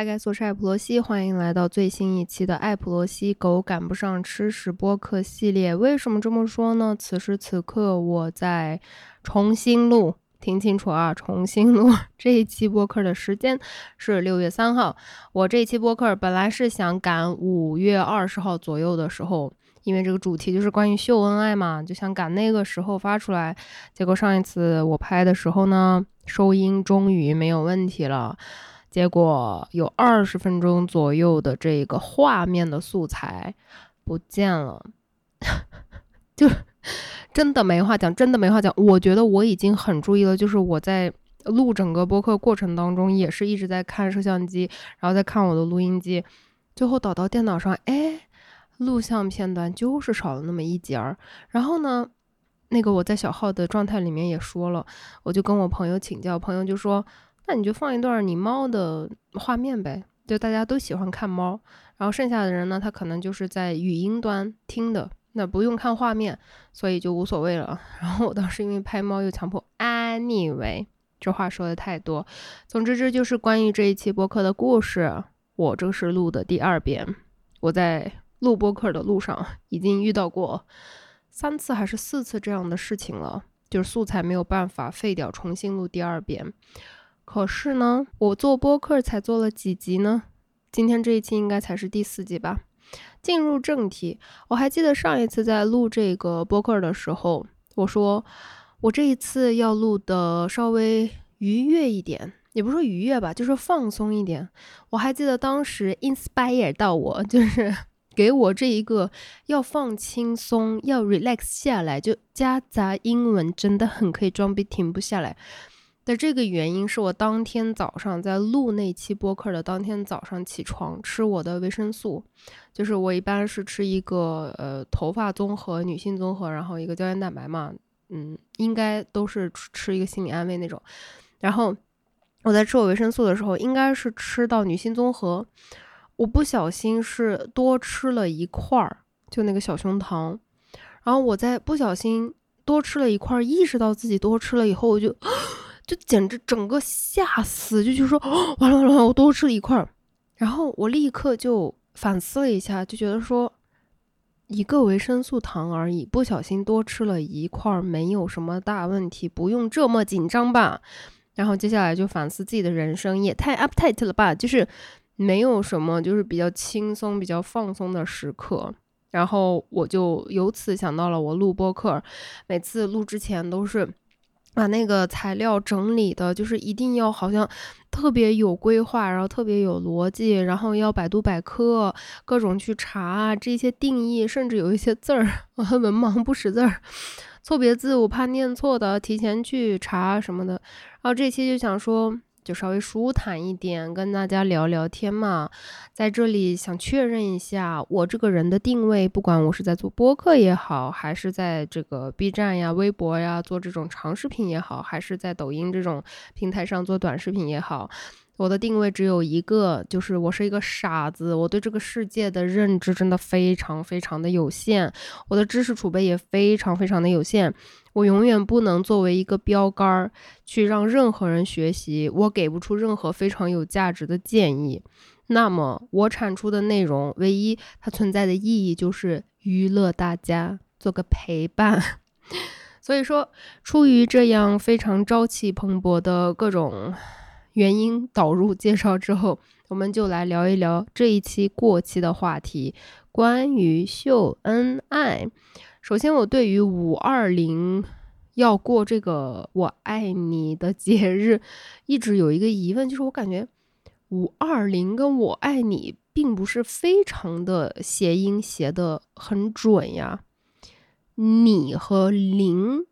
嗨，盖我是艾普罗西，欢迎来到最新一期的艾普罗西狗赶不上吃屎播客系列。为什么这么说呢？此时此刻我在重新录，听清楚啊，重新录 这一期播客的时间是六月三号。我这一期播客本来是想赶五月二十号左右的时候，因为这个主题就是关于秀恩爱嘛，就想赶那个时候发出来。结果上一次我拍的时候呢，收音终于没有问题了。结果有二十分钟左右的这个画面的素材不见了，就真的没话讲，真的没话讲。我觉得我已经很注意了，就是我在录整个播客过程当中，也是一直在看摄像机，然后再看我的录音机，最后导到电脑上，哎，录像片段就是少了那么一截儿。然后呢，那个我在小号的状态里面也说了，我就跟我朋友请教，朋友就说。那你就放一段你猫的画面呗，就大家都喜欢看猫，然后剩下的人呢，他可能就是在语音端听的，那不用看画面，所以就无所谓了。然后我当时因为拍猫又强迫，anyway，这话说的太多。总之这就是关于这一期播客的故事。我这是录的第二遍，我在录播客的路上已经遇到过三次还是四次这样的事情了，就是素材没有办法废掉，重新录第二遍。可是呢，我做播客才做了几集呢？今天这一期应该才是第四集吧。进入正题，我还记得上一次在录这个播客的时候，我说我这一次要录的稍微愉悦一点，也不说愉悦吧，就是放松一点。我还记得当时 inspire 到我，就是 给我这一个要放轻松、要 relax 下来，就夹杂英文，真的很可以装逼，停不下来。的这个原因是我当天早上在录那期播客的当天早上起床吃我的维生素，就是我一般是吃一个呃头发综合、女性综合，然后一个胶原蛋白嘛，嗯，应该都是吃一个心理安慰那种。然后我在吃我维生素的时候，应该是吃到女性综合，我不小心是多吃了一块儿，就那个小胸膛，然后我在不小心多吃了一块儿，意识到自己多吃了以后，我就。就简直整个吓死，就就说完了完了完了，我多吃了一块儿，然后我立刻就反思了一下，就觉得说一个维生素糖而已，不小心多吃了一块儿，没有什么大问题，不用这么紧张吧。然后接下来就反思自己的人生，也太 uptight 了吧，就是没有什么就是比较轻松、比较放松的时刻。然后我就由此想到了我录播客，每次录之前都是。把那个材料整理的，就是一定要好像特别有规划，然后特别有逻辑，然后要百度百科各种去查这些定义，甚至有一些字儿，我文盲不识字儿，错别字我怕念错的，提前去查什么的。然后这期就想说。就稍微舒坦一点，跟大家聊聊天嘛。在这里想确认一下，我这个人的定位，不管我是在做播客也好，还是在这个 B 站呀、微博呀做这种长视频也好，还是在抖音这种平台上做短视频也好。我的定位只有一个，就是我是一个傻子，我对这个世界的认知真的非常非常的有限，我的知识储备也非常非常的有限，我永远不能作为一个标杆儿去让任何人学习，我给不出任何非常有价值的建议。那么我产出的内容，唯一它存在的意义就是娱乐大家，做个陪伴。所以说，出于这样非常朝气蓬勃的各种。原因导入介绍之后，我们就来聊一聊这一期过期的话题，关于秀恩爱。首先，我对于五二零要过这个“我爱你”的节日，一直有一个疑问，就是我感觉五二零跟我爱你并不是非常的谐音谐的很准呀，你和零。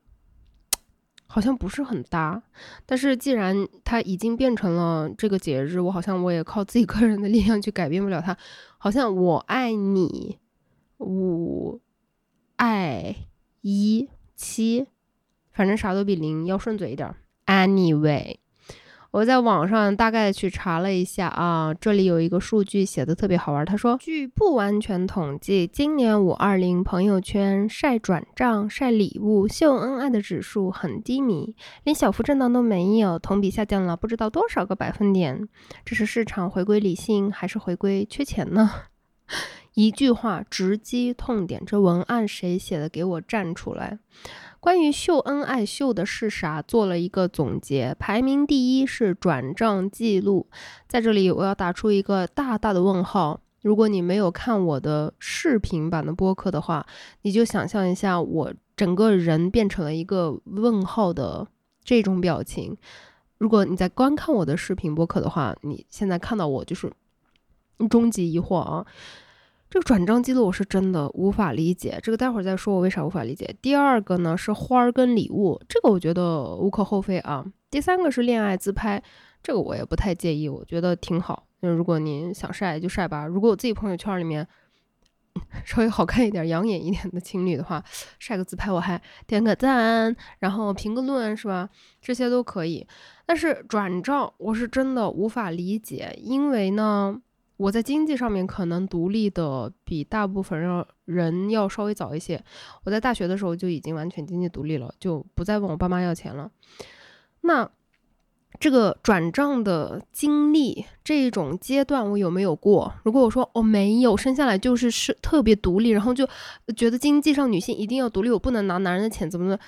好像不是很搭，但是既然它已经变成了这个节日，我好像我也靠自己个人的力量去改变不了它。好像我爱你五爱一七，反正啥都比零要顺嘴一点。Anyway，我在网上大概去查了一下啊，这里有一个数据写的特别好玩。他说，据不完全统计，今年五二零朋友圈晒转账、晒礼物、秀恩爱的指数很低迷，连小幅震荡都没有，同比下降了不知道多少个百分点。这是市场回归理性，还是回归缺钱呢？一句话直击痛点，这文案谁写的？给我站出来！关于秀恩爱秀的是啥？做了一个总结，排名第一是转账记录。在这里，我要打出一个大大的问号。如果你没有看我的视频版的播客的话，你就想象一下，我整个人变成了一个问号的这种表情。如果你在观看我的视频播客的话，你现在看到我就是终极疑惑啊。这个转账记录我是真的无法理解，这个待会儿再说我为啥无法理解。第二个呢是花儿跟礼物，这个我觉得无可厚非啊。第三个是恋爱自拍，这个我也不太介意，我觉得挺好。那如果您想晒就晒吧。如果我自己朋友圈里面 稍微好看一点、养眼一点的情侣的话，晒个自拍我还点个赞，然后评个论是吧？这些都可以。但是转账我是真的无法理解，因为呢。我在经济上面可能独立的比大部分人人要稍微早一些。我在大学的时候就已经完全经济独立了，就不再问我爸妈要钱了。那这个转账的经历这种阶段我有没有过？如果我说我没有，生下来就是是特别独立，然后就觉得经济上女性一定要独立，我不能拿男人的钱，怎么的？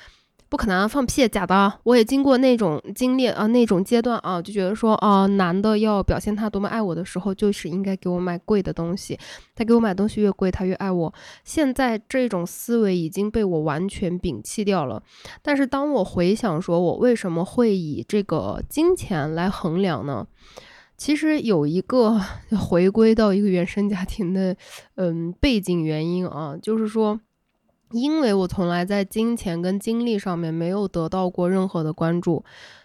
不可能放屁，假的！我也经过那种经历啊，那种阶段啊，就觉得说啊，男的要表现他多么爱我的时候，就是应该给我买贵的东西。他给我买东西越贵，他越爱我。现在这种思维已经被我完全摒弃掉了。但是当我回想说，我为什么会以这个金钱来衡量呢？其实有一个 回归到一个原生家庭的嗯背景原因啊，就是说。因为我从来在金钱跟精力上面没有得到过任何的关注，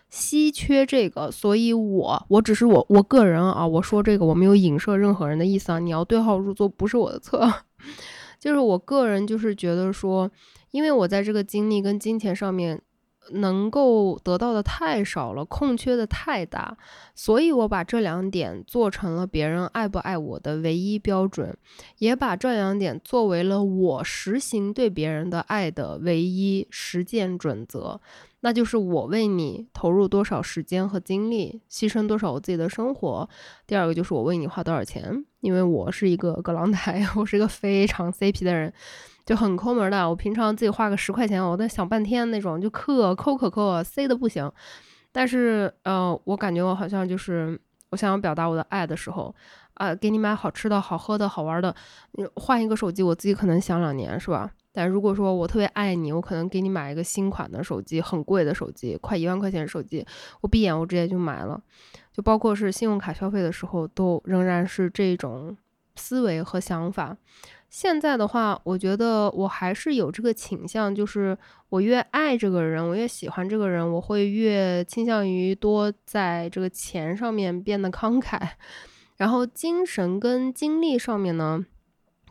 稀缺这个，所以我我只是我我个人啊，我说这个我没有影射任何人的意思啊，你要对号入座不是我的错，就是我个人就是觉得说，因为我在这个精力跟金钱上面。能够得到的太少了，空缺的太大，所以我把这两点做成了别人爱不爱我的唯一标准，也把这两点作为了我实行对别人的爱的唯一实践准则。那就是我为你投入多少时间和精力，牺牲多少我自己的生活。第二个就是我为你花多少钱，因为我是一个葛朗台，我是一个非常 CP 的人。就很抠门的，我平常自己花个十块钱，我都想半天那种，就可抠可抠塞的不行。但是，呃，我感觉我好像就是我想要表达我的爱的时候，啊，给你买好吃的、好喝的、好玩的，换一个手机，我自己可能想两年，是吧？但如果说我特别爱你，我可能给你买一个新款的手机，很贵的手机，快一万块钱的手机，我闭眼我直接就买了。就包括是信用卡消费的时候，都仍然是这种思维和想法。现在的话，我觉得我还是有这个倾向，就是我越爱这个人，我越喜欢这个人，我会越倾向于多在这个钱上面变得慷慨，然后精神跟精力上面呢，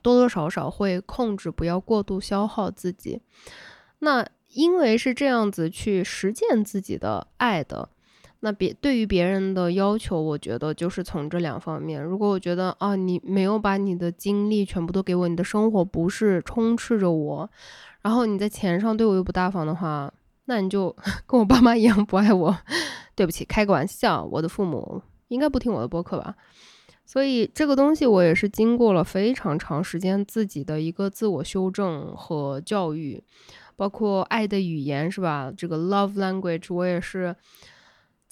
多多少少会控制，不要过度消耗自己。那因为是这样子去实践自己的爱的。那别对于别人的要求，我觉得就是从这两方面。如果我觉得啊，你没有把你的精力全部都给我，你的生活不是充斥着我，然后你在钱上对我又不大方的话，那你就 跟我爸妈一样不爱我。对不起，开个玩笑，我的父母应该不听我的播客吧？所以这个东西我也是经过了非常长时间自己的一个自我修正和教育，包括爱的语言是吧？这个 love language 我也是。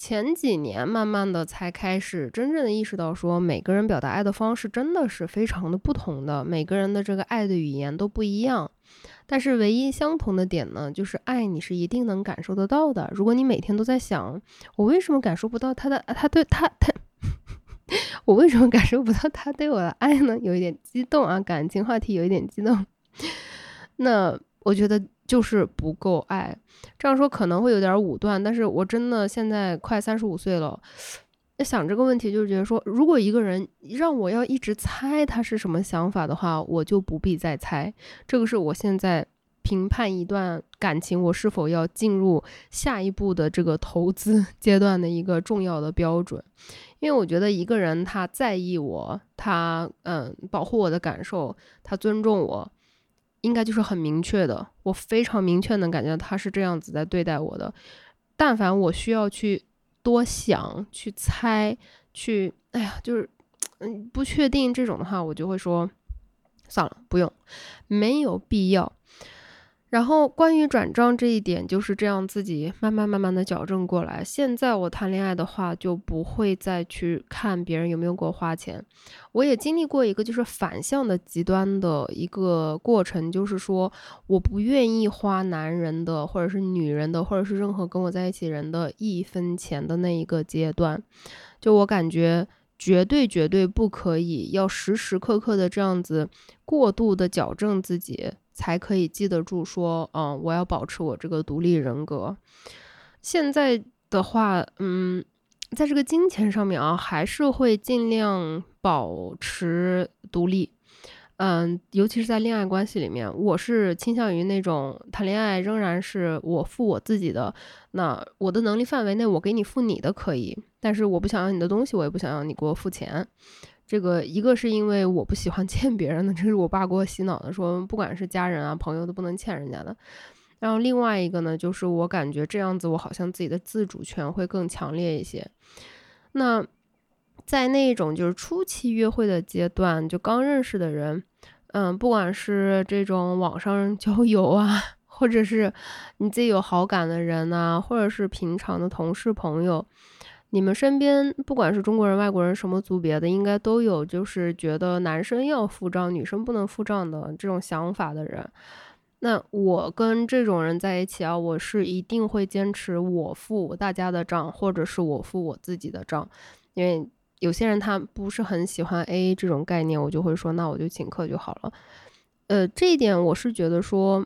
前几年慢慢的才开始真正的意识到，说每个人表达爱的方式真的是非常的不同的，每个人的这个爱的语言都不一样。但是唯一相同的点呢，就是爱你是一定能感受得到的。如果你每天都在想，我为什么感受不到他的，他对他他，我为什么感受不到他对我的爱呢？有一点激动啊，感情话题有一点激动。那我觉得。就是不够爱，这样说可能会有点武断，但是我真的现在快三十五岁了，想这个问题就是觉得说，如果一个人让我要一直猜他是什么想法的话，我就不必再猜。这个是我现在评判一段感情我是否要进入下一步的这个投资 阶段的一个重要的标准。因为我觉得一个人他在意我，他嗯保护我的感受，他尊重我，应该就是很明确的。我非常明确能感觉到他是这样子在对待我的。但凡我需要去多想、去猜、去哎呀，就是嗯不确定这种的话，我就会说算了，不用，没有必要。然后关于转账这一点，就是这样自己慢慢慢慢的矫正过来。现在我谈恋爱的话，就不会再去看别人有没有给我花钱。我也经历过一个就是反向的极端的一个过程，就是说我不愿意花男人的，或者是女人的，或者是任何跟我在一起人的一分钱的那一个阶段，就我感觉绝对绝对不可以，要时时刻刻的这样子过度的矫正自己。才可以记得住说，嗯，我要保持我这个独立人格。现在的话，嗯，在这个金钱上面啊，还是会尽量保持独立。嗯，尤其是在恋爱关系里面，我是倾向于那种谈恋爱仍然是我付我自己的。那我的能力范围内，我给你付你的可以，但是我不想要你的东西，我也不想要你给我付钱。这个一个是因为我不喜欢 欠别人的，这是我爸给我洗脑的，说不管是家人啊朋友都不能欠人家的。然后另外一个呢，就是我感觉这样子我好像自己的自主权会更强烈一些。那在那种就是初期约会的阶段，就刚认识的人，嗯，不管是这种网上交友啊，或者是你自己有好感的人呐，或者是平常的同事朋友。你们身边不管是中国人、外国人，什么族别的，应该都有，就是觉得男生要付账，女生不能付账的这种想法的人。那我跟这种人在一起啊，我是一定会坚持我付大家的账，或者是我付我自己的账。因为有些人他不是很喜欢 AA 这种概念，我就会说，那我就请客就好了。呃，这一点我是觉得说。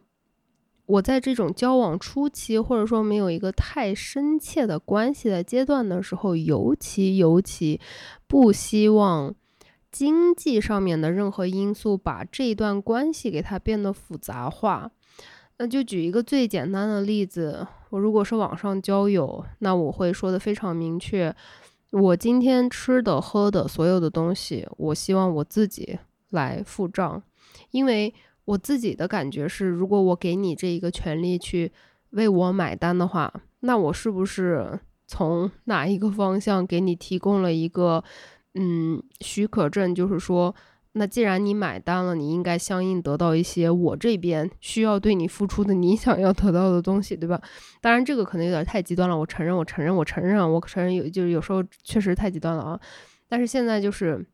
我在这种交往初期，或者说没有一个太深切的关系的阶段的时候，尤其尤其不希望经济上面的任何因素把这一段关系给它变得复杂化。那就举一个最简单的例子，我如果是网上交友，那我会说的非常明确，我今天吃的喝的所有的东西，我希望我自己来付账，因为。我自己的感觉是，如果我给你这一个权利去为我买单的话，那我是不是从哪一个方向给你提供了一个嗯许可证？就是说，那既然你买单了，你应该相应得到一些我这边需要对你付出的你想要得到的东西，对吧？当然，这个可能有点太极端了。我承认，我承认，我承认，我承认有，就是有时候确实太极端了啊。但是现在就是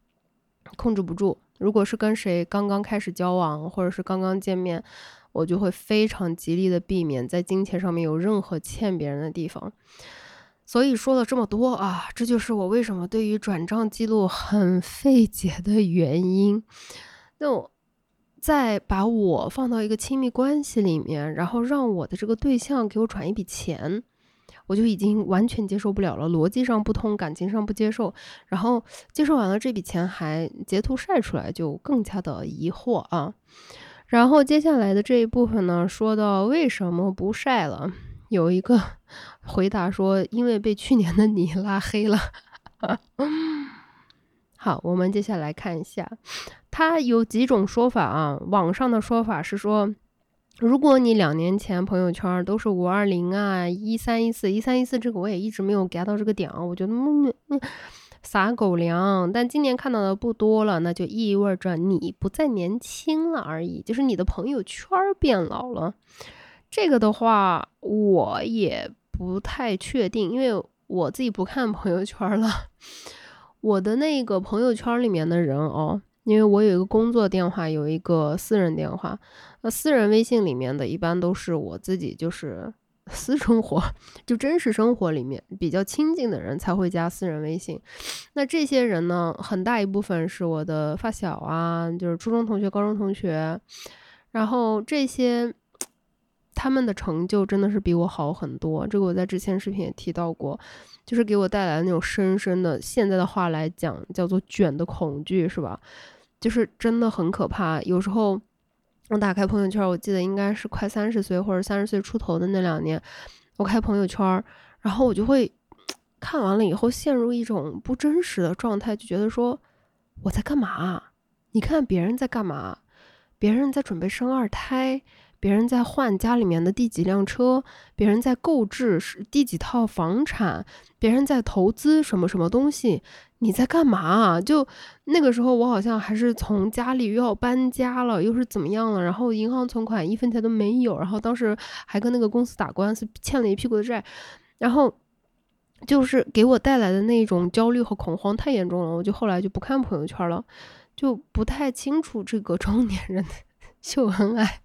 控制不住。如果是跟谁刚刚开始交往，或者是刚刚见面，我就会非常极力的避免在金钱上面有任何欠别人的地方。所以说了这么多啊，这就是我为什么对于转账记录很费解的原因。那我再把我放到一个亲密关系里面，然后让我的这个对象给我转一笔钱。我就已经完全接受不了了，逻辑上不通，感情上不接受，然后接受完了这笔钱还截图晒出来，就更加的疑惑啊。然后接下来的这一部分呢，说到为什么不晒了，有一个回答说，因为被去年的你拉黑了。好，我们接下来看一下，它有几种说法啊。网上的说法是说。如果你两年前朋友圈都是五二零啊、一三一四、一三一四，这个我也一直没有 get 到这个点啊，我觉得嗯嗯撒狗粮。但今年看到的不多了，那就意味着你不再年轻了而已，就是你的朋友圈变老了。这个的话，我也不太确定，因为我自己不看朋友圈了。我的那个朋友圈里面的人哦。因为我有一个工作电话，有一个私人电话。那私人微信里面的一般都是我自己，就是 私生活，就真实生活里面比较亲近的人才会加私人微信。那这些人呢，很大一部分是我的发小啊，就是初中同学、高中同学。然后这些他们的成就真的是比我好很多。这个我在之前视频也提到过，就是给我带来那种深深的，现在的话来讲叫做卷的恐惧，是吧？就是真的很可怕。有时候我打开朋友圈，我记得应该是快三十岁或者三十岁出头的那两年，我开朋友圈，然后我就会看完了以后陷入一种不真实的状态，就觉得说我在干嘛？你看别人在干嘛？别人在准备生二胎。别人在换家里面的第几辆车，别人在购置是第几套房产，别人在投资什么什么东西，你在干嘛？就那个时候，我好像还是从家里又要搬家了，又是怎么样了？然后银行存款一分钱都没有，然后当时还跟那个公司打官司，欠了一屁股的债，然后就是给我带来的那种焦虑和恐慌太严重了，我就后来就不看朋友圈了，就不太清楚这个 中年人的 秀恩爱。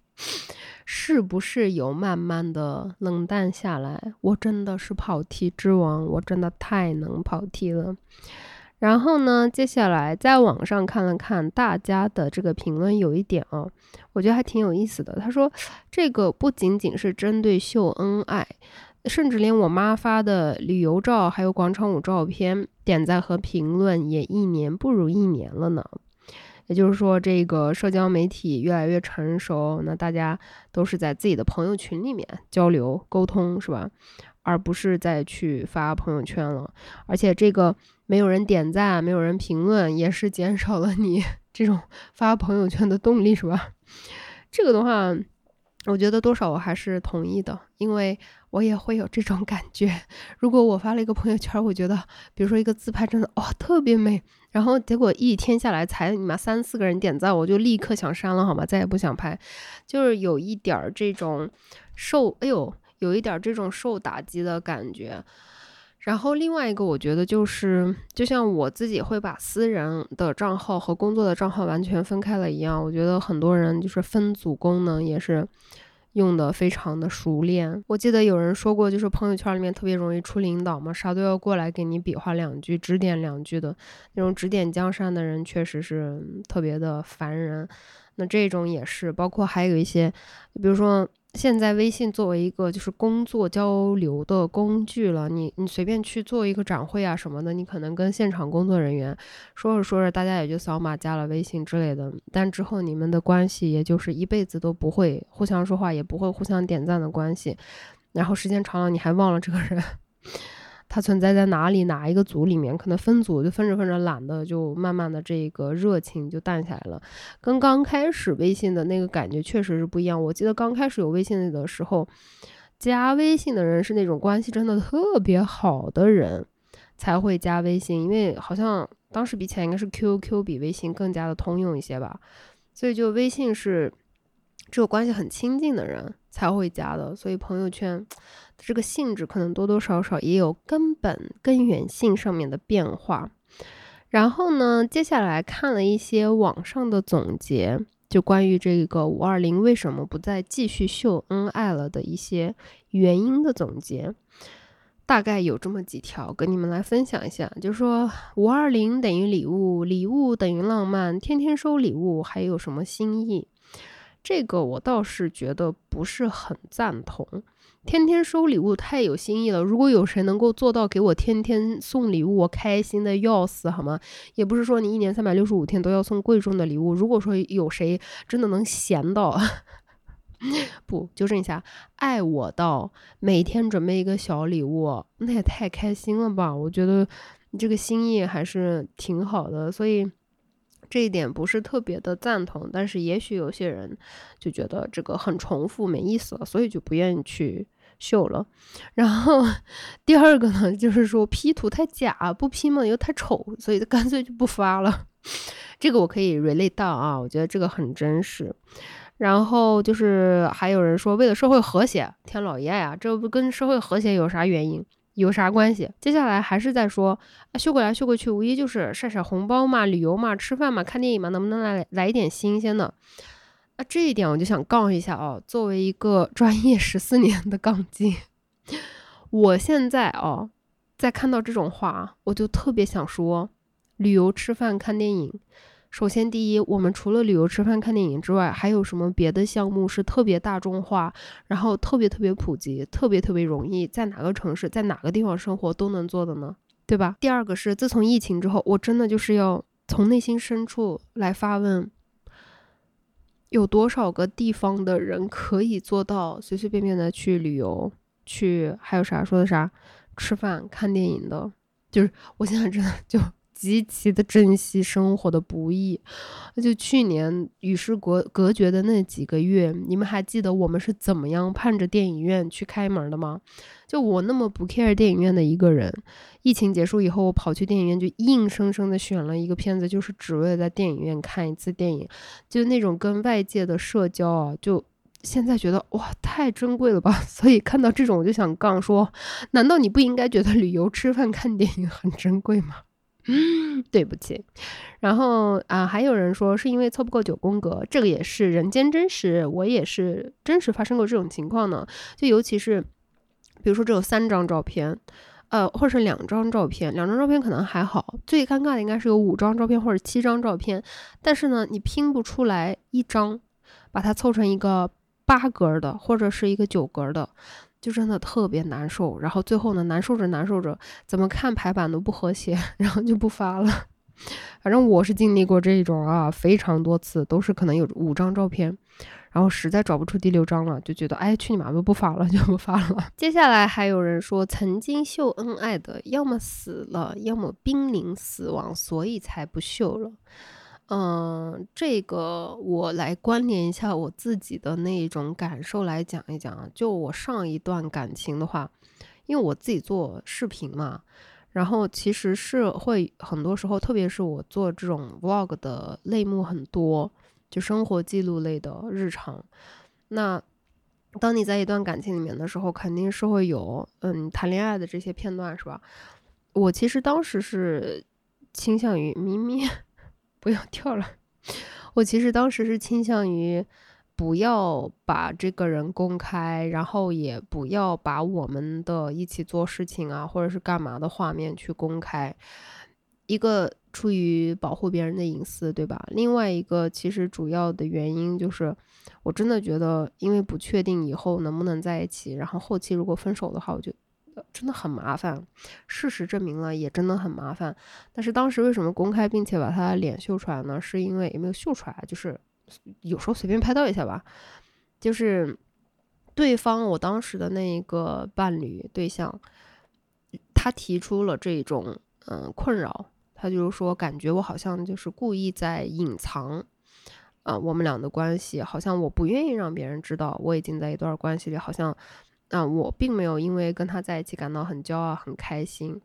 是不是有慢慢的冷淡下来？我真的是跑题之王，我真的太能跑题了。然后呢，接下来在网上看了看大家的这个评论，有一点啊，我觉得还挺有意思的。他说，这个不仅仅是针对秀恩爱，甚至连我妈发的旅游照还有广场舞照片，点赞和评论也一年不如一年了呢。也就是说，这个社交媒体越来越成熟，那大家都是在自己的朋友群里面交流沟通，是吧？而不是再去发朋友圈了。而且这个没有人点赞，没有人评论，也是减少了你 这种发朋友圈的动力，是吧？这个的话。我觉得多少我还是同意的，因为我也会有这种 感觉。如果我发了一个朋友圈，我觉得，比如说一个自拍真的哇特别美，然后结果一天下来才你妈三四个人点赞，我就立刻想删了，好吗？再也不想拍，就是有一点儿这种受，哎呦，有一点儿这种受打击的感觉。然后另外一个，我觉得就是，就像我自己会把私人的账号和工作的账号完全分开了一样，我觉得很多人就是分组功能也是用的非常的熟练。我记得有人说过，就是朋友圈里面特别容易出领导嘛，啥都要过来给你比划两句、指点两句的那种指点江山的人，确实是特别的烦人。那这种也是，包括还有一些，比如说。现在微信作为一个就是工作交流的工具了，你你随便去做一个展会啊什么的，你可能跟现场工作人员说着说着，大家也就扫码加了微信之类的，但之后你们的关系也就是一辈子都不会互相说话，也不会互相点赞的关系，然后时间长了你还忘了这个人。它存在在哪里？哪一个组里面？可能分组就分着分着懒的，就慢慢的这个热情就淡下来了。跟刚开始微信的那个感觉确实是不一样。我记得刚开始有微信的时候，加微信的人是那种关系真的特别好的人才会加微信，因为好像当时比起来应该是 QQ 比微信更加的通用一些吧。所以就微信是只有关系很亲近的人才会加的，所以朋友圈。这个性质可能多多少少也有根本根源性上面的变化。然后呢，接下来看了一些网上的总结，就关于这个五二零为什么不再继续秀恩爱了的一些原因的总结，大概有这么几条，跟你们来分享一下。就说，五二零等于礼物，礼物等于浪漫，天天收礼物还有什么新意？这个我倒是觉得不是很赞同。天天收礼物太有新意了。如果有谁能够做到给我天天送礼物，我开心的要死，好吗？也不是说你一年三百六十五天都要送贵重的礼物。如果说有谁真的能闲到，不纠正一下，爱我到每天准备一个小礼物，那也太开心了吧？我觉得你这个心意还是挺好的，所以这一点不是特别的赞同。但是也许有些人就觉得这个很重复没意思了，所以就不愿意去。秀了，然后第二个呢，就是说 P 图太假，不 P 嘛又太丑，所以干脆就不发了。这个我可以 relate 到啊，我觉得这个很真实。然后就是还有人说为了社会和谐，天老爷呀，这不跟社会和谐有啥原因，有啥关系？接下来还是在说啊秀过来秀过去，无疑就是晒晒红包嘛，旅游嘛，吃饭嘛，看电影嘛，能不能来来一点新鲜的？那这一点我就想杠一下啊！作为一个 专业十四年的杠精，我现在哦，在看到这种话，我就特别想说：旅游、吃饭、看电影。首先，第一，我们除了旅游、吃饭、看电影之外，还有什么别的项目是特别大众化，然后特别特别普及，特别特别容易，在哪个城市、在哪个地方生活都能做的呢？对吧？第二个是，自从疫情之后，我真的就是要从内心深处来发问。有多少个地方的人可以做到随随便便的去旅游，去还有啥说的啥，吃饭看电影的？就是我现在真的就。极其的珍惜生活的不易，就去年与世隔隔绝的那几个月，你们还记得我们是怎么样盼着电影院去开门的吗？就我那么不 care 电影院的一个人，疫情结束以后，我跑去电影院就硬生生的选了一个片子，就是只为了在电影院看一次电影，就那种跟外界的社交啊，就现在觉得哇太珍贵了吧，所以看到这种我就想杠说，难道你不应该觉得旅游、吃饭、看电影很珍贵吗？对不起，然后啊，还有人说是因为凑不够九宫格，这个也是人间真实，我也是真实发生过这种情况呢。就尤其是，比如说只有三张照片，呃，或者是两张照片，两张照片可能还好，最尴尬的应该是有五张照片或者七张照片，但是呢，你拼不出来一张，把它凑成一个八格的或者是一个九格的。就真的特别难受，然后最后呢，难受着难受着，怎么看排版都不和谐，然后就不发了。反正我是经历过这种啊，非常多次，都是可能有五张照片，然后实在找不出第六张了，就觉得哎，去你妈，的不发了，就不发了。接下来还有人说，曾经秀恩爱的，要么死了，要么濒临死亡，所以才不秀了。嗯，这个我来关联一下我自己的那一种感受来讲一讲啊。就我上一段感情的话，因为我自己做视频嘛，然后其实是会很多时候，特别是我做这种 vlog 的类目很多，就生活记录类的日常。那当你在一段感情里面的时候，肯定是会有嗯谈恋爱的这些片段，是吧？我其实当时是倾向于咪咪。不要 跳了，我其实当时是倾向于不要把这个人公开，然后也不要把我们的一起做事情啊，或者是干嘛的画面去公开。一个出于保护别人的隐私，对吧？另外一个其实主要的原因就是，我真的觉得，因为不确定以后能不能在一起，然后后期如果分手的话，我就。真的很麻烦，事实证明了也真的很麻烦。但是当时为什么公开并且把他脸秀出来呢？是因为也没有秀出来，就是有时候随便拍到一下吧。就是对方我当时的那一个伴侣对象，他提出了这种嗯困扰，他就是说感觉我好像就是故意在隐藏啊我们俩的关系，好像我不愿意让别人知道我已经在一段关系里，好像。那我并没有因为跟他在一起感到很骄傲、很开心。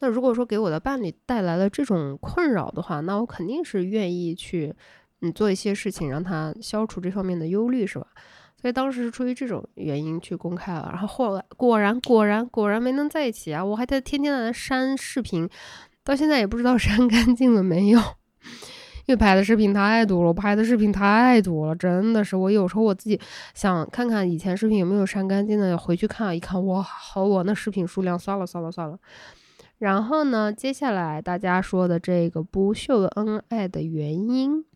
那如果说给我的伴侣带来了这种困扰的话，那我肯定是愿意去，嗯，做一些事情让他消除这方面的忧虑，是吧？所以当时是出于这种原因去公开了。然后后来果然、果然、果然没能在一起啊！我还在天天在那删视频，到现在也不知道 删干净了没有。因为拍的视频太多了，我拍的视频太多了，真的是我有时候我自己想看看以前视频有没有删干净的，回去看一看，哇，好我那视频数量，算了算了算了。然后呢，接下来大家说的这个不秀恩爱的原因，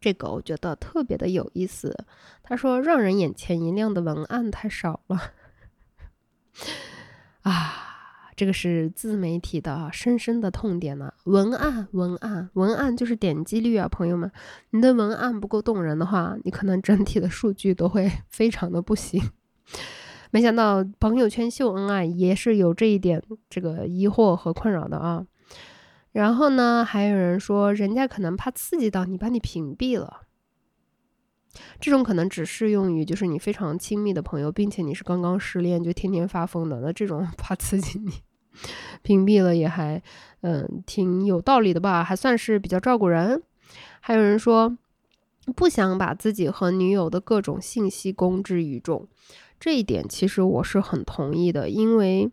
这个我觉得特别的有意思。他说让人眼前一亮的文案太少了，啊。这个是自媒体的深深的痛点呢。文案，文案，文案就是点击率啊，朋友们，你的文案不够动人的话，你可能整体的数据都会 非常的不行。没想到朋友圈秀恩爱也是有这一点这个疑惑和困扰的啊。然后呢，还有人说人家可能怕刺激到你，把你屏蔽了。这种可能只适用于就是你非常亲密的朋友，并且你是刚刚失恋就天天发疯的，那这种 怕刺激你，屏蔽了也还嗯挺有道理的吧，还算是比较照顾人。还有人说不想把自己和女友的各种信息公之于众，这一点其实我是很同意的，因为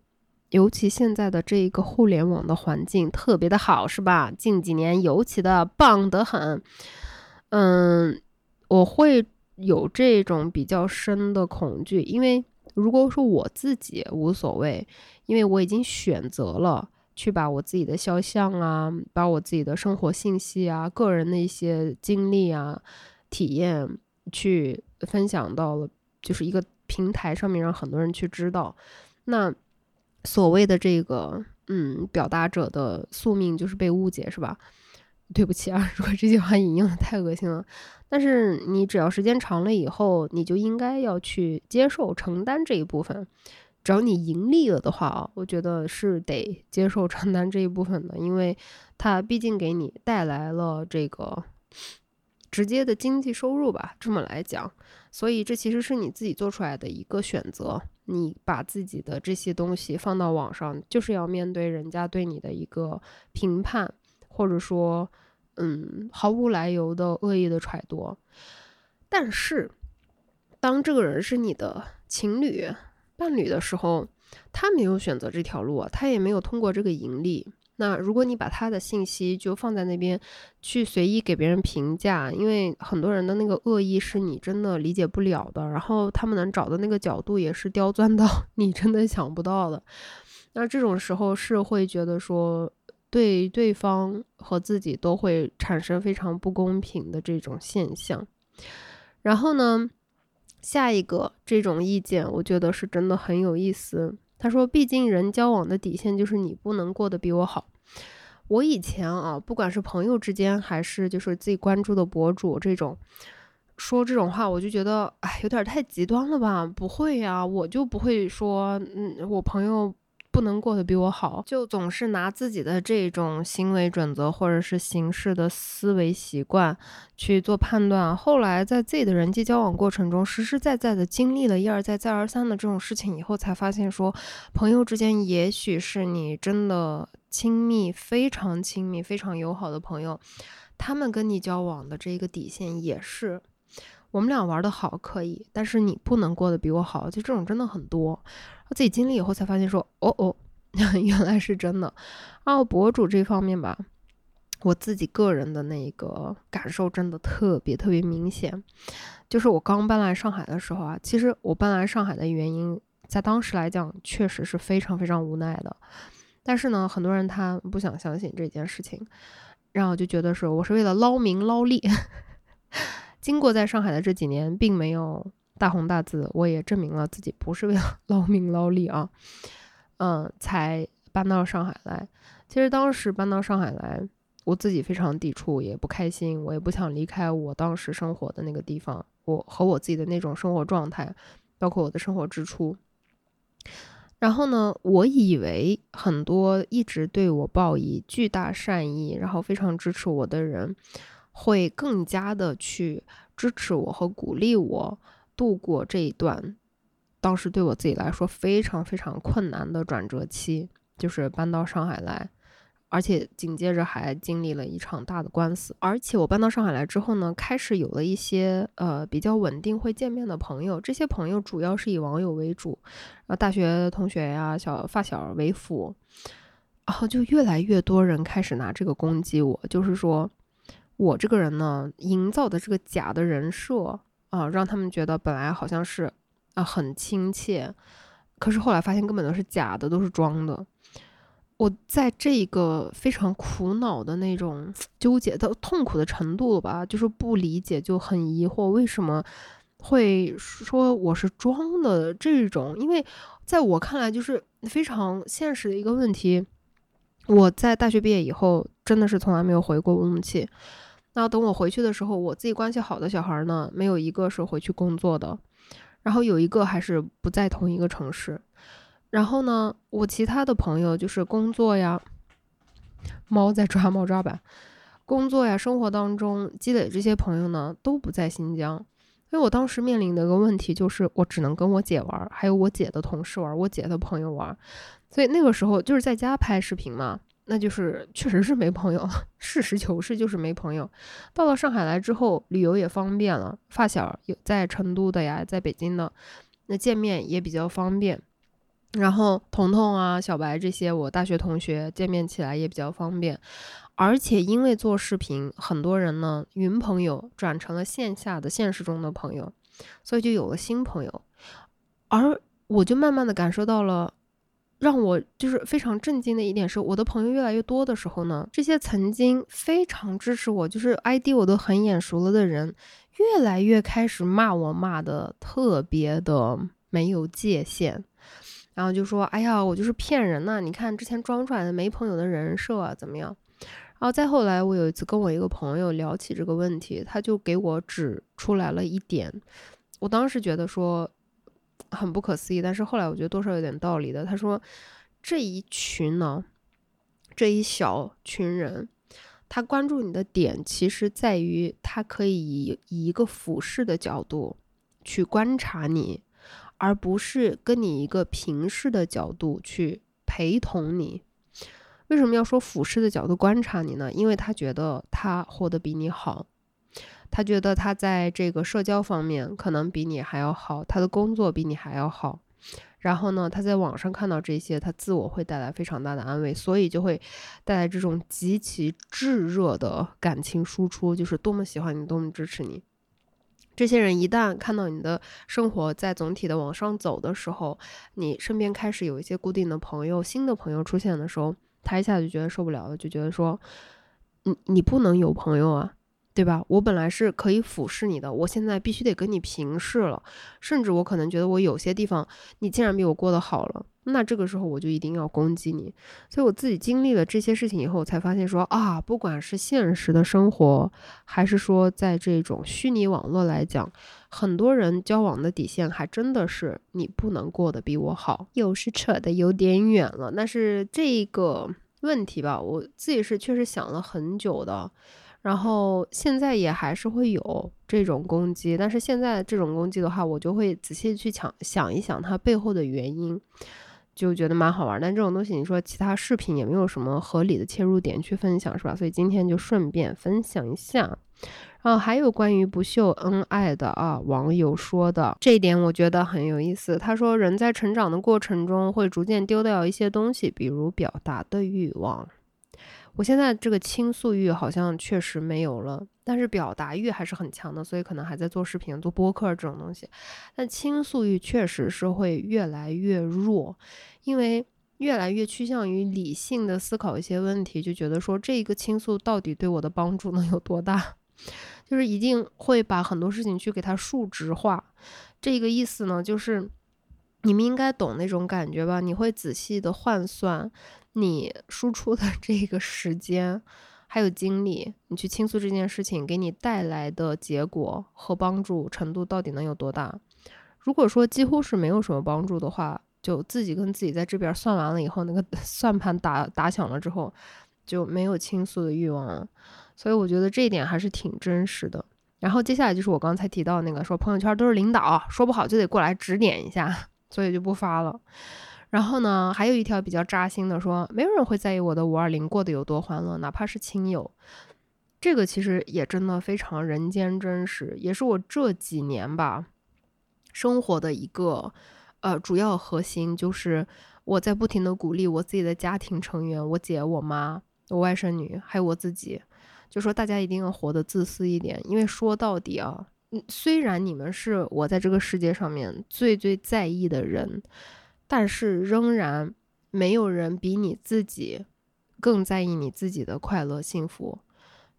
尤其现在的这一个互联网的环境特别的好，是吧？近几年尤其的棒得很，嗯。我会有这种比较深的恐惧，因为如果说我自己无所谓，因为我已经选择了去把我自己的肖像啊，把我自己的生活信息啊、个人的一些经历啊、体验去分享到了，就是一个平台上面，让很多人去知道。那所谓的这个，嗯，表达者的宿命就是被误解，是吧？对不起啊，如果这句话引用的太恶心了，但是你只要时间长了以后，你就应该要去接受承担这一部分。只要你盈利了的话啊，我觉得是得接受承担这一部分的，因为它毕竟给你带来了这个直接的经济收入吧，这么来讲，所以这其实是你自己做出来的一个选择。你把自己的这些东西放到网上，就是要面对人家对你的一个评判，或者说，嗯，毫无来由的恶意的揣度。但是，当这个人是你的情侣、伴侣的时候，他没有选择这条路，他也没有通过这个盈利。那如果你把他的信息就放在那边，去随意给别人评价，因为很多人的那个恶意是你真的理解不了的，然后他们能找的那个角度也是刁钻到 你真的想不到的。那这种时候是会觉得说，对对方和自己都会产生非常不公平的这种现象。然后呢，下一个这种意见，我觉得是真的很有意思。他说：“毕竟人交往的底线就是你不能过得比我好。我以前啊，不管是朋友之间，还是就是自己关注的博主，这种说这种话，我就觉得哎，有点太极端了吧？不会呀，我就不会说，嗯，我朋友。”不能过得比我好，就总是拿自己的这种行为准则或者是行事的思维习惯去做判断。后来在自己的人际交往过程中，实实在在的经历了一而再再而三的这种事情以后，才发现说，朋友之间也许是你真的亲密、非常亲密、非常友好的朋友，他们跟你交往的这个底线也是。我们俩玩的好可以，但是你不能过得比我好，就这种真的很多。我自己经历以后才发现，说哦哦，原来是真的。啊，博主这方面吧，我自己个人的那个感受真的特别特别明显。就是我刚搬来上海的时候啊，其实我搬来上海的原因，在当时来讲确实是非常非常无奈的。但是呢，很多人他不想相信这件事情，然后就觉得是我是为了捞名捞利。经过在上海的这几年，并没有大红大紫，我也证明了自己不是为了捞名捞利啊，嗯，才搬到上海来。其实当时搬到上海来，我自己非常抵触，也不开心，我也不想离开我当时生活的那个地方，我和我自己的那种生活状态，包括我的生活支出。然后呢，我以为很多一直对我报以巨大善意，然后非常支持我的人。会更加的去支持我和鼓励我度过这一段，当时对我自己来说非常非常困难的转折期，就是搬到上海来，而且紧接着还经历了一场大的官司。而且我搬到上海来之后呢，开始有了一些呃比较稳定会见面的朋友，这些朋友主要是以网友为主，啊大学同学呀、小发小为辅，然后就越来越多人开始拿这个攻击我，就是说。我这个人呢，营造的这个假的人设啊，让他们觉得本来好像是啊很亲切，可是后来发现根本都是假的，都是装的。我在这个非常苦恼的那种纠结的痛苦的程度吧，就是不理解，就很疑惑为什么会说我是装的这种，因为在我看来就是非常现实的一个问题。我在大学毕业以后，真的是从来没有回过乌鲁木齐。那等我回去的时候，我自己关系好的小孩呢，没有一个是回去工作的，然后有一个还是不在同一个城市。然后呢，我其他的朋友就是工作呀，猫在抓猫抓板，工作呀，生活当中积累这些朋友呢，都不在新疆。因为我当时面临的一个问题就是，我只能跟我姐玩，还有我姐的同事玩，我姐的朋友玩，所以那个时候就是在家拍视频嘛。那就是确实是没朋友，实事求是就是没朋友。到了上海来之后，旅游也方便了，发小有在成都的呀，在北京的，那见面也比较方便。然后彤彤啊、小白这些我大学同学见面起来也比较方便。而且因为做视频，很多人呢云朋友转成了线下的现实中的朋友，所以就有了新朋友。而我就慢慢的感受到了。让我就是非常震惊的一点是，我的朋友越来越多的时候呢，这些曾经非常支持我，就是 ID 我都很眼熟了的人，越来越开始骂我，骂的特别的没有界限，然后就说：“哎呀，我就是骗人呐！你看之前装出来的没朋友的人设啊，怎么样？”然后再后来，我有一次跟我一个朋友聊起这个问题，他就给我指出来了一点，我当时觉得说很不可思议，但是后来我觉得多少有点道理的。他说这一群呢，这一小群人，他关注你的点，其实在于他可以以以一个俯视的角度去观察你，而不是跟你一个平视的角度去陪同你。为什么要说俯视的角度观察你呢？因为他觉得他活得比你好，他觉得他在这个社交方面可能比你还要好，他的工作比你还要好。然后呢，他在网上看到这些，他自我会带来非常大的安慰，所以就会带来这种极其炙热的感情输出，就是多么喜欢你，多么支持你。这些人一旦看到你的生活在总体的往上走的时候，你身边开始有一些固定的朋友、新的朋友出现的时候。他一下就觉得受不了了，就觉得说，你你不能有朋友啊，对吧？我本来是可以俯视你的，我现在必须得跟你平视了，甚至我可能觉得我有些地方你竟然比我过得好了。那这个时候我就一定要攻击你，所以我自己经历了这些事情以后，才发现说啊，不管是现实的生活，还是说在这种虚拟网络来讲，很多人交往的底线还真的是你不能过得比我好，又是扯得有点远了。但是这个问题吧，我自己是确实想了很久的。然后现在也还是会有这种攻击，但是现在这种攻击的话，我就会仔细去想想一想它背后的原因。就觉得蛮好玩，但这种东西你说其他视频也没有什么合理的切入点去分享，是吧？所以今天就顺便分享一下。然后还有关于不秀恩爱的啊，网友说的这一点我觉得很有意思。他说，人在成长的过程中会逐渐丢掉一些东西，比如表达的欲望。我现在这个倾诉欲好像确实没有了，但是表达欲还是很强的，所以可能还在做视频、做播客这种东西。但倾诉欲确实是会越来越弱，因为越来越趋向于理性的思考一些问题，就觉得说这个倾诉到底对我的帮助能有多大，就是一定会把很多事情去给它数值化。这个意思呢，就是你们应该懂那种感觉吧？你会仔细的换算。你输出的这个时间还有精力，你去倾诉这件事情给你带来的结果和帮助程度到底能有多大？如果说几乎是没有什么帮助的话，就自己跟自己在这边算完了以后，那个 算盘打打响了之后，就没有倾诉的欲望了。所以我觉得这一点还是挺真实的。然后接下来就是我刚才提到那个说朋友圈都是领导，说不好就得过来指点一下，所以就不发了。然后呢，还有一条比较扎心的，说没有人会在意我的五二零过得有多欢乐，哪怕是亲友。这个其实也真的非常人间真实，也是我这几年吧生活的一个呃主要核心，就是我在不停的鼓励我自己的家庭成员，我姐、我妈、我外甥女，还有我自己，就说大家一定要活得自私一点，因为说到底啊，虽然你们是我在这个世界上面最最在意的人。但是仍然没有人比你自己更在意你自己的快乐幸福，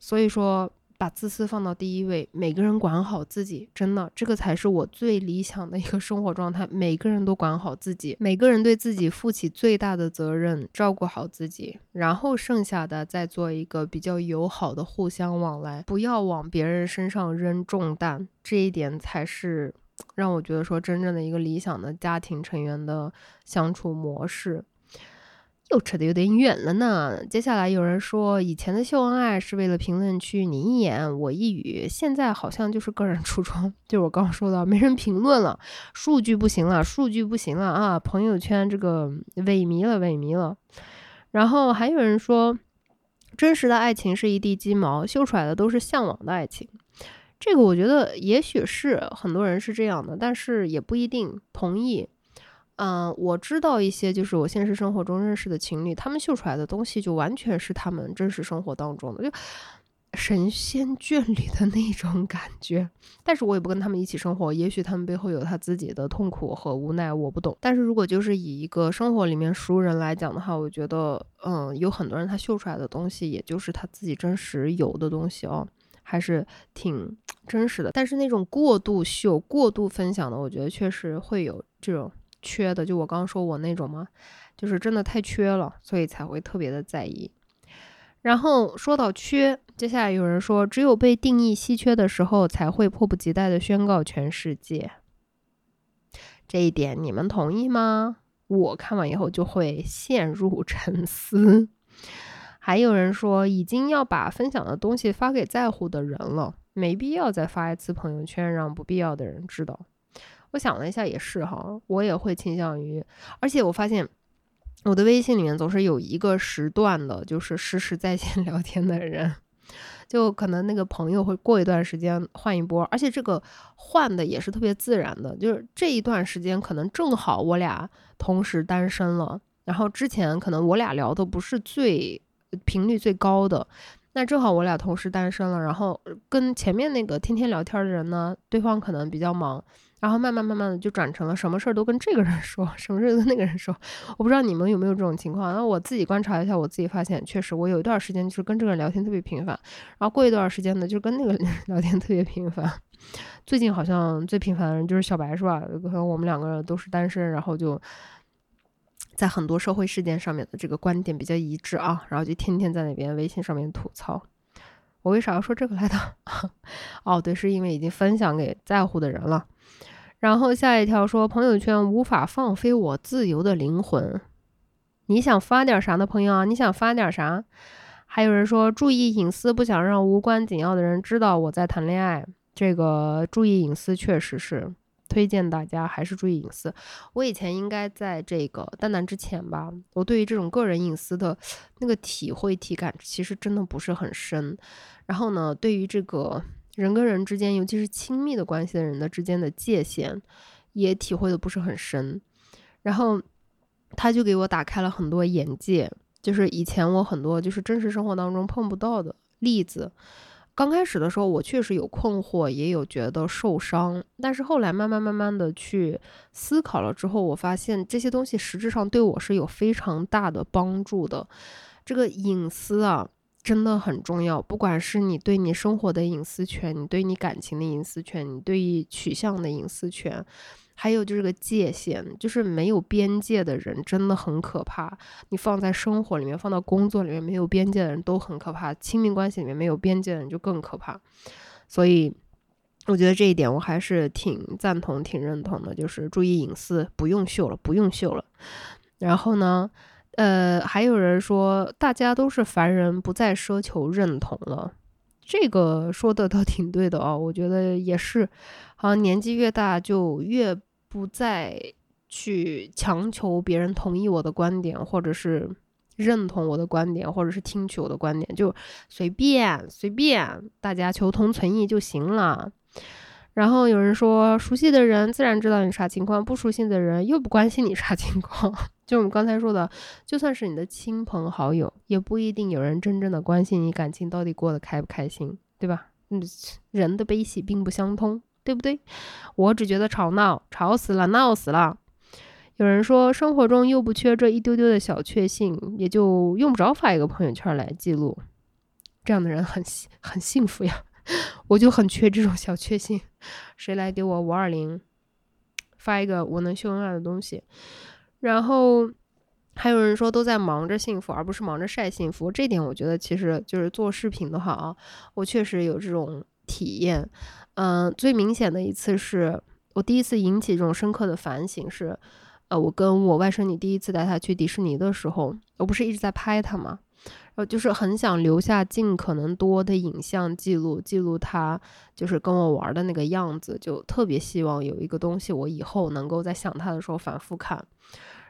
所以说把自私放到第一位，每个人管好自己，真的这个才是我最理想的一个生活状态。每个人都管好自己，每个人对自己负起最大的责任，照顾好自己，然后剩下的再做一个比较友好的互相往来，不要往别人身上扔重担，这一点才是。让我觉得说，真正的一个理想的家庭成员的相处模式，又扯得有点远了呢。接下来有人说，以前的秀恩爱是为了评论区你一言我一语，现在好像就是个人初衷。就是我刚刚说的，没人评论了，数据不行了，数据不行了啊！朋友圈这个萎靡了，萎靡了。然后还有人说，真实的爱情是一地鸡毛，秀出来的都是向往的爱情。这个我觉得也许是很多人是这样的，但是也不一定同意。嗯，我知道一些就是我现实生活中认识的情侣，他们秀出来的东西就完全是他们真实生活当中的，就神仙眷侣的那种感觉。但是我也不跟他们一起生活，也许他们背后有他自己的痛苦和无奈，我不懂。但是如果就是以一个生活里面熟人来讲的话，我觉得，嗯，有很多人他秀出来的东西，也就是他自己真实有的东西哦。还是挺真实的，但是那种过度秀、过度分享的，我觉得确实会有这种缺的。就我刚刚说我那种吗，就是真的太缺了，所以才会特别的在意。然后说到缺，接下来有人说，只有被定义稀缺的时候，才会迫不及待的宣告全世界。这一点你们同意吗？我看完以后就会陷入沉思。还有人说，已经要把分享的东西发给在乎的人了，没必要再发一次朋友圈，让不必要的人知道。我想了一下，也是哈，我也会倾向于，而且我发现。我的微信里面总是有一个时段的，就是实时在线 聊天的人，就可能那个朋友会过一段时间换一波，而且这个换的也是特别自然的，就是这一段时间可能正好我俩同时单身了，然后之前可能我俩聊的不是最频率最高的，那正好我俩同时单身了，然后跟前面那个天天聊天的人呢，对方可能比较忙。然后慢慢慢慢的就转成了什么事儿都跟这个人 说，什么事儿跟那个人说。我不知道你们有没有这种情况。然后我自己观察一下，我自己发现，确实我有一段时间就是跟这个人聊天特别频繁，然后过一段时间呢，就跟那个人 聊天特别频繁。最近好像最频繁的人就是小白，是吧？可能我们两个人都是单身，然后就在很多社会事件上面的这个观点比较一致啊，然后就天天在那边微信上面吐槽。我为啥要说这个来的？哦，对，是因为已经分享给在乎的人了。然后下一条说朋友圈无法放飞我自由的灵魂，你想发点啥呢，朋友啊？你想发点啥？还有人说注意隐私，不想让无关紧要的人知道我在谈恋爱。这个注意隐私确实是推荐大家还是注意隐私。我以前应该在这个蛋蛋之前吧，我对于这种个人隐私的那个体会体感其实真的不是很深。然后呢，对于这个。人跟人之间，尤其是亲密的关系的人的之间的界限，也体会的不是很深。然后他就给我打开了很多眼界，就是以前我很多就是真实生活当中碰不到的例子。刚开始的时候，我确实有困惑，也有觉得受伤，但是后来慢慢慢慢的去思考了之后，我发现这些东西实质上对我是有非常大的帮助的。这个隐私啊。真的很重要，不管是你对你生活的隐私权，你对你感情的隐私权，你对于取向的隐私权，还有就是个界限，就是没有边界的人真的很可怕。你放在生活里面，放到工作里面，没有边界的人都很可怕。亲密关系里面没有边界的人就更可怕。所以，我觉得这一点我还是挺赞同、挺认同的，就是注意隐私，不用秀了，不用秀了。然后呢？呃，还有人说，大家都是凡人，不再奢求认同了。这个说的倒挺对的哦，我觉得也是。好像年纪越大，就越不再去强求别人同意我的观点，或者是认同我的观点，或者是听取我的观点，就随便随便，大家求同存异就行了。然后有人说，熟悉的人自然知道你啥情况，不熟悉的人又不关心你啥情况。就我们刚才说的，就算是你的亲朋好友，也不一定有人真正的关心你感情到底过得开不开心，对吧？嗯，人的悲喜并不相通，对不对？我只觉得吵闹，吵死了，闹死了。有人说，生活中又不缺这一丢丢的小确幸，也就用不着发一个朋友圈来记录。这样的人很很幸福呀。我就很缺这种小确幸，谁来给我五二零发一个我能秀恩爱的东西？然后还有人说都在忙着幸福，而不是忙着晒幸福。这点我觉得其实就是做视频的话啊，我确实有这种体验。嗯，最明显的一次是我第一次引起这种深刻的反省是，呃，我跟我外甥女第一次带她去迪士尼的时候，我不是一直在拍她吗？就是很想留下尽可能多的影像记录，记录她就是跟我玩的那个样子，就特别希望有一个东西，我以后能够在想她的时候反复看。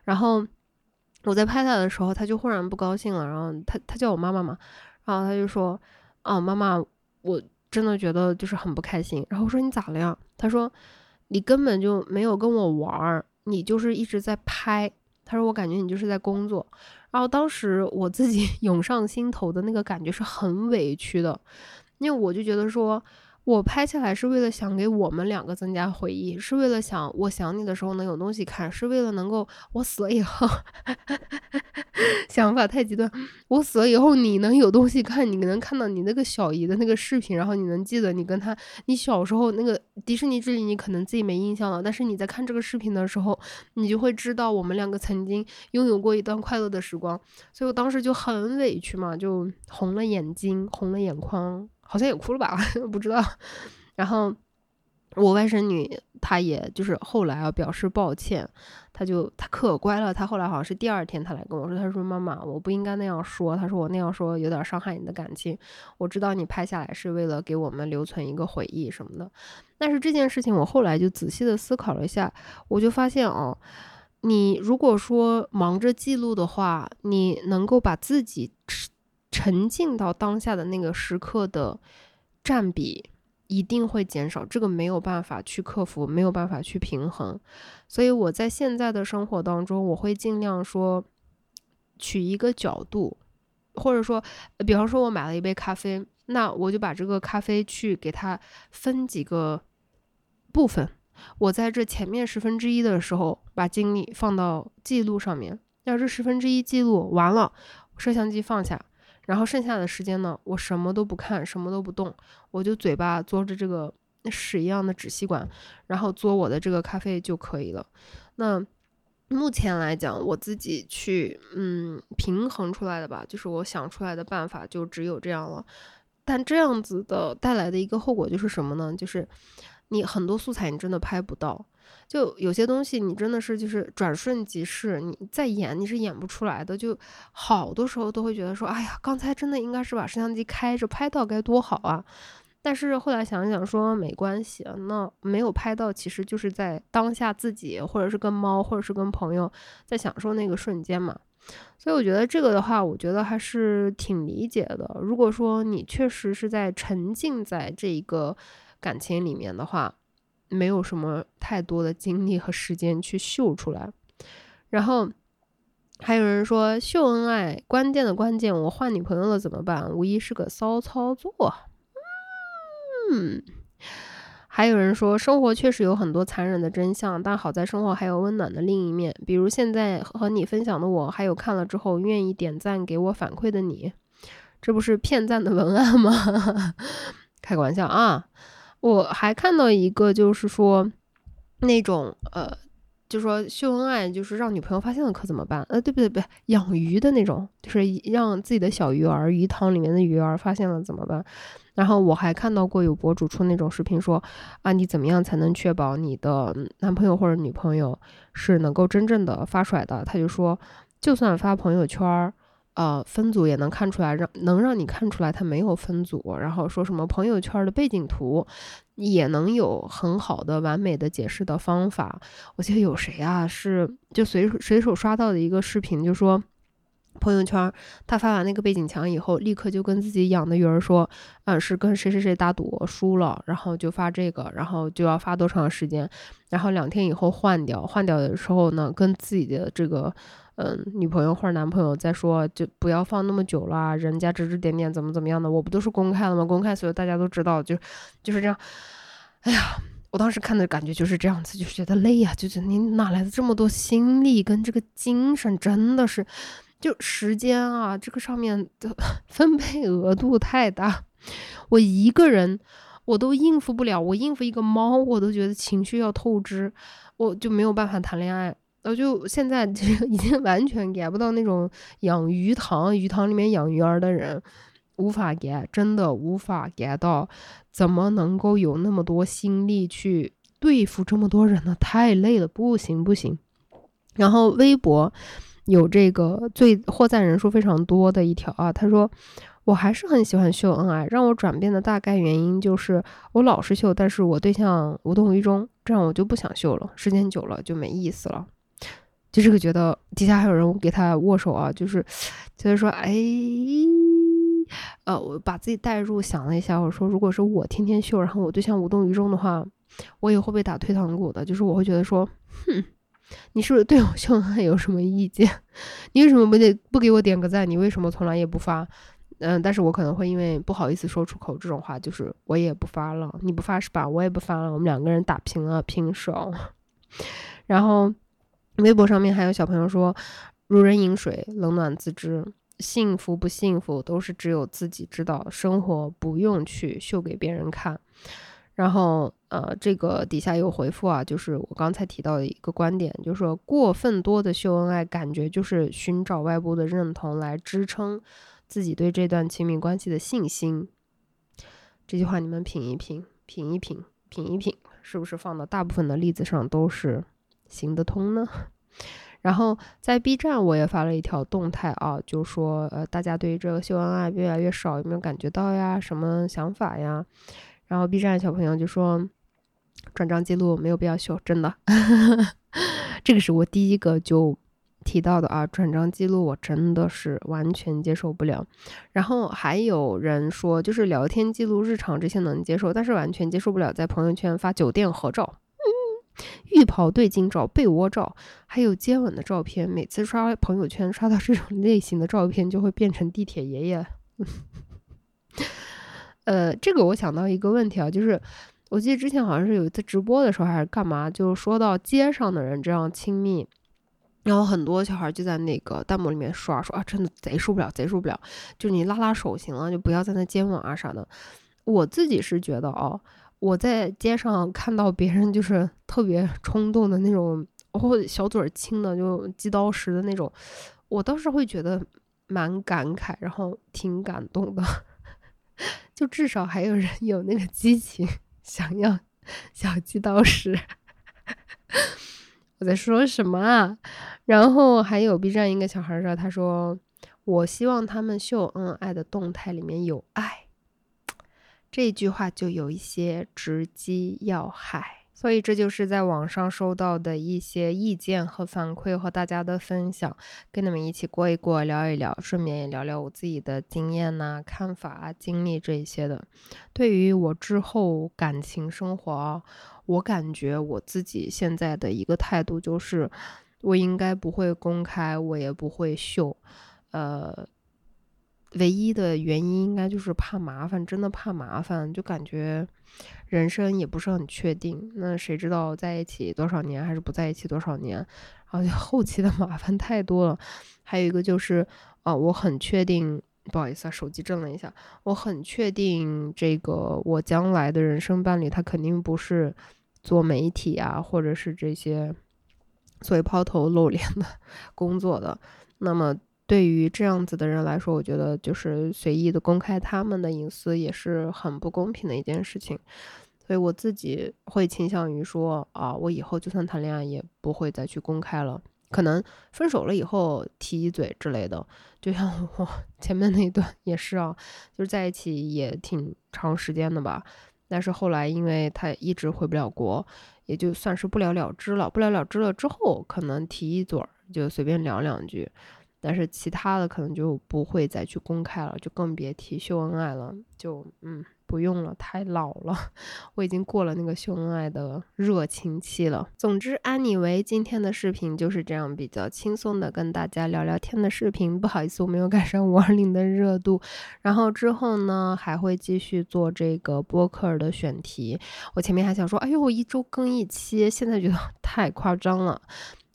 然后我在拍她的时候，她就忽然不高兴了，然后她她叫我妈妈嘛，然后她就说：“啊，妈妈，我真的觉得就是很不开心。”然后我说：“你咋了呀？”他说：“你根本就没有跟我玩，你就是一直在拍。”他说：“我感觉你就是在工作。”然后当时我自己 涌上心头的那个感觉是很委屈的，因为我就觉得说，我拍下来是为了想给我们两个增加回忆，是为了想我想你的时候能有东西看，是为了能够我死了以后，想法太极端，我死了以后你能有东西看，你能看到你那个小姨的那个视频，然后你能记得你跟他，你小时候那个迪士尼之旅，你可能自己没印象了，但是你在看这个视频的时候，你就会知道我们两个曾经拥有过一段快乐的时光，所以我当时就很委屈嘛，就红了眼睛，红了眼眶。好像也哭了吧，不知道。然后我外甥女她也就是后来啊表示抱歉，她就她可乖了。她后来好像是第二天她来跟我说，她说妈妈我不应该那样说，她说我那样说有点伤害你的感情。我知道你拍下来是为了给我们留存一个回忆什么的，但是这件事情我后来就仔细的思考了一下，我就发现哦，你如果说忙着记录的话，你能够把自己。沉浸到当下的那个时刻的占比一定会减少，这个没有办法去克服，没有办法去平衡。所以我在现在的生活当中，我会尽量说取一个角度，或者说，比方说我买了一杯咖啡，那我就把这个咖啡去给它分几个部分。我在这前面十分之一的时候，把精力放到记录上面。要这十分之一记录完了，摄像机放下。然后剩下的时间呢，我什么都不看，什么都不动，我就嘴巴嘬着这个屎一样的纸吸管，然后嘬我的这个咖啡就可以了。那目前来讲，我自己去嗯平衡出来的吧，就是我想出来的办法就只有这样了。但这样子的带来的一个后果就是什么呢？就是你很多素材你真的拍不到。就有些东西你真的是就是转瞬即逝，你再演你是演不出来的。就好多时候都会觉得说，哎呀，刚才真的应该是把摄像机开着拍到该多好啊！但是后来想想说没关系，那没有拍到其实就是在当下自己或者是跟猫或者是跟朋友在享受那个瞬间嘛。所以我觉得这个的话，我觉得还是挺理解的。如果说你确实是在沉浸在这一个感情里面的话。没有什么太多的精力和时间去秀出来，然后还有人说秀恩爱关键的关键，我换女朋友了怎么办？无疑是个骚操作。嗯，还有人说生活确实有很多残忍的真相，但好在生活还有温暖的另一面，比如现在和你分享的我，还有看了之后愿意点赞给我反馈的你，这不是骗赞的文案吗？开个玩笑啊。我还看到一个，就是说，那种呃，就说秀恩爱，就是让女朋友发现了可怎么办？呃，对不对？不，养鱼的那种，就是让自己的小鱼儿，鱼塘里面的鱼儿发现了怎么办？然后我还看到过有博主出那种视频，说啊，你怎么样才能确保你的男朋友或者女朋友是能够真正的发出来的？他就说，就算发朋友圈儿。呃，分组也能看出来，让能让你看出来他没有分组。然后说什么朋友圈的背景图也能有很好的、完美的解释的方法。我记得有谁啊？是就随随手刷到的一个视频，就说朋友圈他发完那个背景墙以后，立刻就跟自己养的鱼儿说，嗯，是跟谁谁谁打赌输了，然后就发这个，然后就要发多长时间，然后两天以后换掉，换掉的时候呢，跟自己的这个。嗯，女朋友或者男朋友在说，就不要放那么久了，人家指指点点怎么怎么样的，我不都是公开了吗？公开，所以大家都知道，就就是这样。哎呀，我当时看的感觉就是这样子，就觉得累呀，就是你哪来的这么多心力跟这个精神？真的是，就时间啊，这个上面的分配额度太大，我一个人我都应付不了，我应付一个猫，我都觉得情绪要透支，我就没有办法谈恋爱。我就现在已经完全 get 不到那种养鱼塘、鱼塘里面养鱼儿的人，无法 get，真的无法 get 到，怎么能够有那么多心力去对付这么多人呢？太累了，不行不行。然后微博有这个最获赞人数非常多的一条啊，他说我还是很喜欢秀恩爱，让我转变的大概原因就是我老是秀，但是我对象无动于衷，这样我就不想秀了，时间久了就没意思了。就这个觉得底下还有人给他握手啊，就是觉得说，哎，呃，我把自己带入想了一下，我说，如果是我天天秀，然后我对象无动于衷的话，我也会被打退堂鼓的。就是我会觉得说，哼，你是不是对我秀恩爱有什么意见？你为什么不得不给我点个赞？你为什么从来也不发？嗯，但是我可能会因为不好意思说出口这种话，就是我也不发了，你不发是吧？我也不发了，我们两个人打平了，平手。然后微博上面还有小朋友说：“如人饮水，冷暖自知，幸福不幸福都是只有自己知道，生活不用去秀给别人看。”然后，呃，这个底下有回复啊，就是我刚才提到的一个观点，就是说过分多的秀恩爱，感觉就是寻找外部的认同来支撑自己对这段亲密关系的信心。这句话你们品一品，品一品，品一品，是不是放到大部分的例子上都是行得通呢？然后在 B 站我也发了一条动态啊，就说呃，大家对于这个秀恩爱越来越少，有没有感觉到呀？什么想法呀？然后 B 站小朋友就说，转账记录没有必要修，真的，这个是我第一个就提到的啊，转账记录我真的是完全接受不了。然后还有人说，就是聊天记录、日常这些能接受，但是完全接受不了在朋友圈发酒店合照、浴袍对镜照、被窝照，还有接吻的照片。每次刷朋友圈刷到这种类型的照片，就会变成地铁爷爷。呃，这个我想到一个问题啊，就是我记得之前好像是有一次直播的时候还是干嘛，就说到街上的人这样亲密，然后很多小孩就在那个弹幕里面刷说啊，真的贼受不了，贼受不了，就你拉拉手行了，就不要在那接吻啊啥的。我自己是觉得哦，我在街上看到别人就是特别冲动的那种，哦小嘴儿亲的就击刀石的那种，我倒是会觉得蛮感慨，然后挺感动的。就至少还有人有那个激情，想要小鸡刀石。我在说什么啊？然后还有 B 站一个小孩说：“他说我希望他们秀恩爱的动态里面有爱。”这句话就有一些直击要害。所以这就是在网上收到的一些意见和反馈，和大家的分享，跟你们一起过一过，聊一聊，顺便也聊聊我自己的经验呐、看法啊、经历这一些的。对于我之后感情生活，我感觉我自己现在的一个态度就是，我应该不会公开，我也不会秀，呃。唯一的原因应该就是怕麻烦，真的怕麻烦，就感觉人生也不是很确定。那谁知道在一起多少年，还是不在一起多少年？然后就 后期的麻烦太多了。还有一个就是，啊，我很确定，不好意思啊，手机震了一下。我很确定，这个我将来的人生伴侣，他肯定不是做媒体啊，或者是这些所谓抛头露脸的工作的。那么。对于这样子的人来说，我觉得就是随意的公开他们的隐私也是很不公平的一件事情，所以我自己会倾向于说啊，我以后就算谈恋爱也不会再去公开了，可能分手了以后提一嘴之类的，就像我 前面那一段也是啊，就是在一起也挺长时间的吧，但是后来因为他一直回不了国，也就算是不了了之了，不了了之了之后，可能提一嘴就随便聊两句。但是其他的可能就不会再去公开了，就更别提秀恩爱了。就嗯，不用了，太老了，我已经过了那个秀恩爱的热情期了。总之，安妮维今天的视频就是这样比较轻松的跟大家聊聊天的视频。不好意思，我没有赶上五二零的热度。然后之后呢，还会继续做这个播客的选题。我前面还想说，哎呦，我一周更一期，现在觉得 太夸张了。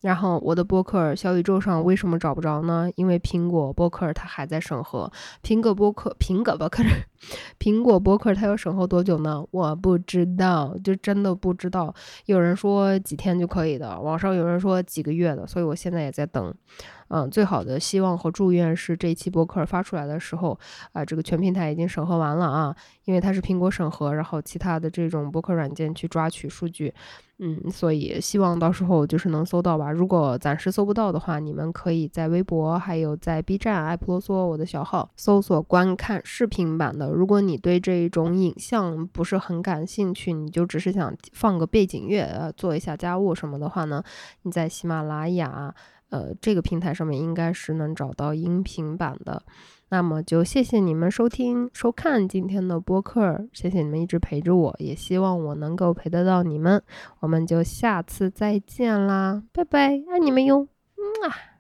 然后我的播客小宇宙上为什么找不着呢？因为苹果播客它还在审核。苹果播客，苹果播客，苹果播客它要审核多久呢？我不知道，就真的不知道。有人说几天就可以的，网上有人说几个月的，所以我现在也在等。嗯，最好的希望和祝愿是这一期播客发出来的时候，啊，这个全平台已经审核完了啊，因为它是苹果审核，然后其他的这种播客软件去抓取数据，嗯，所以希望到时候就是能搜到吧。如果暂时搜不到的话，你们可以在微博还有在 B 站爱普罗嗦我的小号搜索观看视频版的。如果你对这一种影像不是很感兴趣，你就只是想放个背景乐，呃，做一下家务什么的话呢，你在喜马拉雅。呃，这个平台上面应该是能找到音频版的，那么就谢谢你们收听收看今天的播客，谢谢你们一直陪着我，也希望我能够陪得到你们，我们就下次再见啦，拜拜，爱你们哟，嗯啊。